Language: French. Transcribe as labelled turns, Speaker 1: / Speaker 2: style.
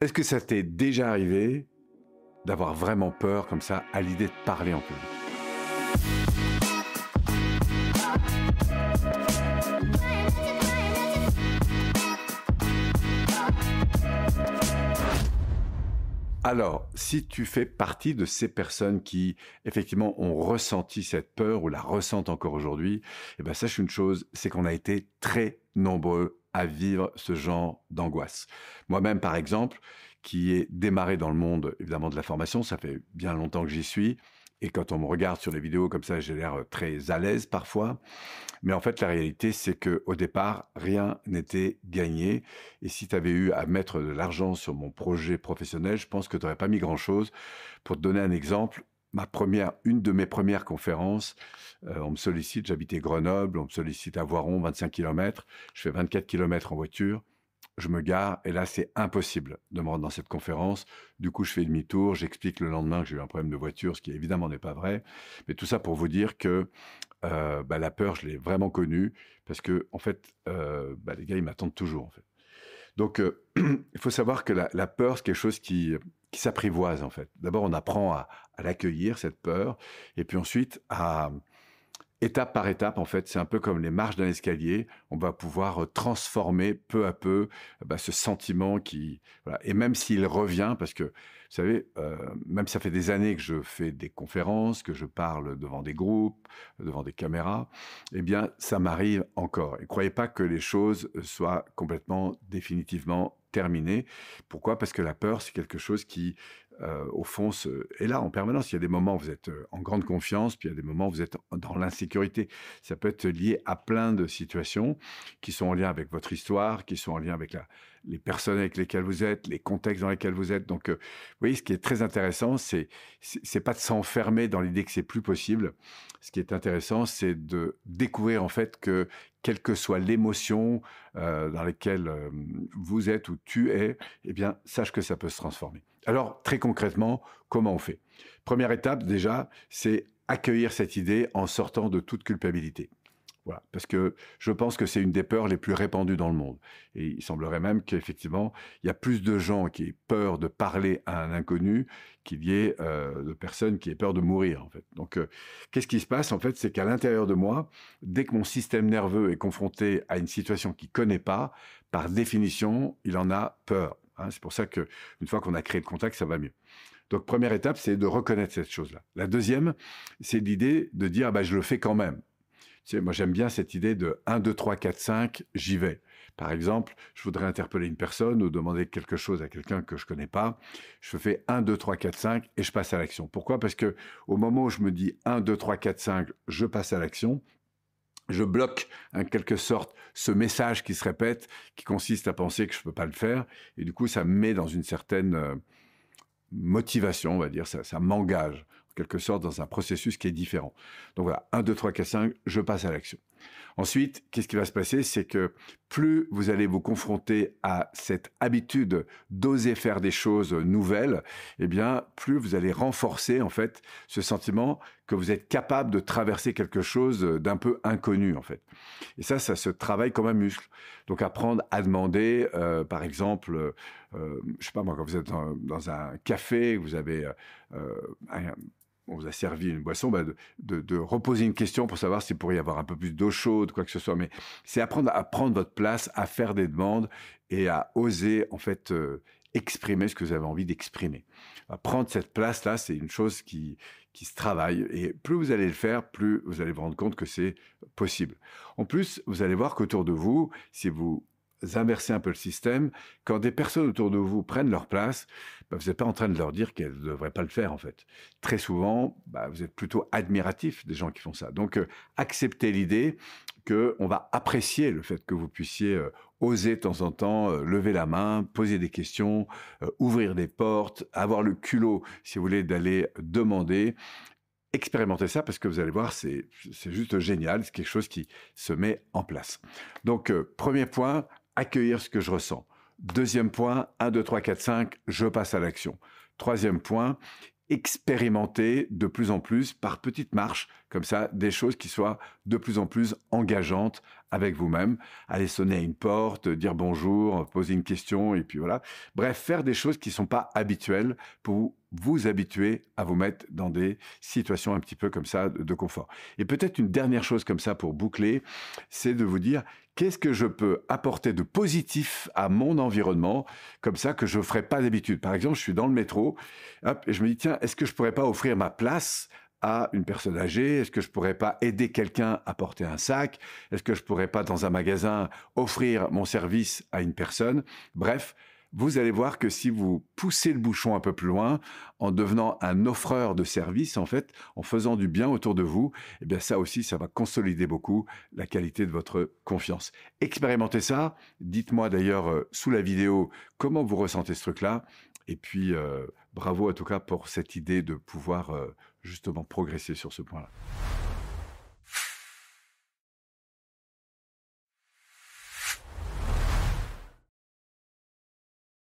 Speaker 1: Est-ce que ça t'est déjà arrivé d'avoir vraiment peur comme ça à l'idée de parler en public? Alors, si tu fais partie de ces personnes qui, effectivement, ont ressenti cette peur ou la ressentent encore aujourd'hui, eh ben, sache une chose, c'est qu'on a été très nombreux à vivre ce genre d'angoisse. Moi-même, par exemple, qui ai démarré dans le monde, évidemment, de la formation, ça fait bien longtemps que j'y suis, et quand on me regarde sur les vidéos comme ça, j'ai l'air très à l'aise parfois. Mais en fait, la réalité, c'est que au départ, rien n'était gagné. Et si tu avais eu à mettre de l'argent sur mon projet professionnel, je pense que tu n'aurais pas mis grand-chose. Pour te donner un exemple, ma première, une de mes premières conférences, euh, on me sollicite, j'habitais Grenoble, on me sollicite à Voiron, 25 km, je fais 24 km en voiture, je me gare, et là c'est impossible de me rendre dans cette conférence. Du coup, je fais demi-tour, j'explique le lendemain que j'ai eu un problème de voiture, ce qui évidemment n'est pas vrai. Mais tout ça pour vous dire que euh, bah, la peur, je l'ai vraiment connue, parce que en fait, euh, bah, les gars, ils m'attendent toujours. Donc, il faut savoir que la peur, c'est quelque chose qui, qui s'apprivoise en fait. D'abord, on apprend à, à l'accueillir, cette peur, et puis ensuite à étape par étape, en fait, c'est un peu comme les marches d'un escalier. On va pouvoir euh, transformer peu à peu bah, ce sentiment qui, et même s'il revient, parce que vous savez, euh, même si ça fait des années que je fais des conférences, que je parle devant des groupes, devant des caméras, eh bien, ça m'arrive encore. Et croyez pas que les choses soient complètement définitivement terminées. Pourquoi? Parce que la peur, c'est quelque chose qui euh, au fond, est là en permanence. Il y a des moments où vous êtes euh, en grande confiance, puis il y a des moments où vous êtes dans l'insécurité. Ça peut être lié à plein de situations qui sont en lien avec votre histoire, qui sont en lien avec les personnes avec lesquelles vous êtes, les contextes dans lesquels vous êtes. Donc, euh, vous voyez, ce qui est très intéressant, c'est c'est pas de s'enfermer dans l'idée que c'est plus possible. Ce qui est intéressant, c'est de découvrir en fait que quelle que soit l'émotion dans laquelle vous êtes ou tu es, eh bien, sache que ça peut se transformer. Alors, très concrètement, comment on fait? Première étape, déjà, c'est accueillir cette idée en sortant de toute culpabilité. Parce que je pense que c'est une des peurs les plus répandues dans le monde. Et il semblerait même qu'effectivement, il y a plus de gens qui aient peur de parler à un inconnu qu'il y ait euh, de personnes qui aient peur de mourir, en fait. Donc, euh, qu'est-ce qui se passe, en fait C'est qu'à l'intérieur de moi, dès que mon système nerveux est confronté à une situation qu'il connaît pas, par définition, il en a peur. Hein, c'est pour ça que une fois qu'on a créé le contact, ça va mieux. Donc première étape, c'est de reconnaître cette chose-là. La deuxième, c'est l'idée de dire bah je le fais quand même. Moi j'aime bien cette idée de 1 2 3 4 5, j'y vais. Par exemple, je voudrais interpeller une personne ou demander quelque chose à quelqu'un que je connais pas. Je fais 1 2 3 4 5 et je passe à l'action. Pourquoi? Parce que au moment où je me dis 1 2 3 4 5, je passe à l'action, je bloque en quelque sorte ce message qui se répète, qui consiste à penser que je ne peux pas le faire, et du coup ça me met dans une certaine euh, motivation, on va dire, ça, ça m'engage en quelque sorte dans un processus qui est différent. Donc voilà, 1, 2, 3, 4, 5, je passe à l'action. Ensuite, qu'est-ce qui va se passer? C'est que plus vous allez vous confronter à cette habitude d'oser faire des choses nouvelles, eh bien, plus vous allez renforcer en fait ce sentiment que vous êtes capable de traverser quelque chose d'un peu inconnu en fait. Et ça, ça se travaille comme un muscle. Donc apprendre à demander, euh, par exemple, euh, je sais pas moi, quand vous êtes dans, un café, vous avez euh, un, on vous a servi une boisson, bah, de, reposer une question pour savoir s'il pourrait y avoir un peu plus d'eau chaude, quoi que ce soit. Mais c'est apprendre à prendre votre place, à faire des demandes et à oser en fait euh, exprimer ce que vous avez envie d'exprimer. Prendre cette place-là, c'est une chose qui, qui se travaille. Et plus vous allez le faire, plus vous allez vous rendre compte que c'est possible. En plus, vous allez voir qu'autour de vous, si vous inversez un peu le système, quand des personnes autour de vous prennent leur place, bah, vous n'êtes pas en train de leur dire qu'elles ne devraient pas le faire en fait. Très souvent, bah, vous êtes plutôt admiratif des gens qui font ça. Donc, euh, acceptez l'idée qu'on va apprécier le fait que vous puissiez euh, oser de temps en temps euh, lever la main, poser des questions, ouvrir des portes, avoir le culot, si vous voulez, d'aller demander expérimentez ça parce que vous allez voir, c'est juste génial, c'est quelque chose qui se met en place. Donc, premier point, accueillir ce que je ressens. Deuxième point, 1, 2, 3, 4, 5, je passe à l'action. Troisième point, expérimenter de plus en plus par petites marches, comme ça, des choses qui soient de plus en plus engageantes avec vous-même. Aller sonner à une porte, dire bonjour, poser une question, et puis voilà. Bref, faire des choses qui ne sont pas habituelles pour vous habituer à vous mettre dans des situations un petit peu comme ça de confort. Et peut-être une dernière chose comme ça pour boucler, c'est de vous dire qu'est-ce que je peux apporter de positif à mon environnement, comme ça que je ne ferais pas d'habitude? Par exemple, je suis dans le métro, et je me dis, tiens, est-ce que je pourrais pas offrir ma place à une personne âgée Est-ce que je pourrais pas aider quelqu'un à porter un sac? Est-ce que je pourrais pas dans un magasin offrir mon service à une personne? Bref, vous allez voir que si vous poussez le bouchon un peu plus loin, en devenant un offreur de services, en fait, en faisant du bien autour de vous, eh bien ça aussi, ça va consolider beaucoup la qualité de votre confiance. Expérimentez ça. Dites-moi d'ailleurs euh, sous la vidéo comment vous ressentez ce truc-là. Et puis, euh, bravo en tout cas pour cette idée de pouvoir euh, justement progresser sur ce point-là.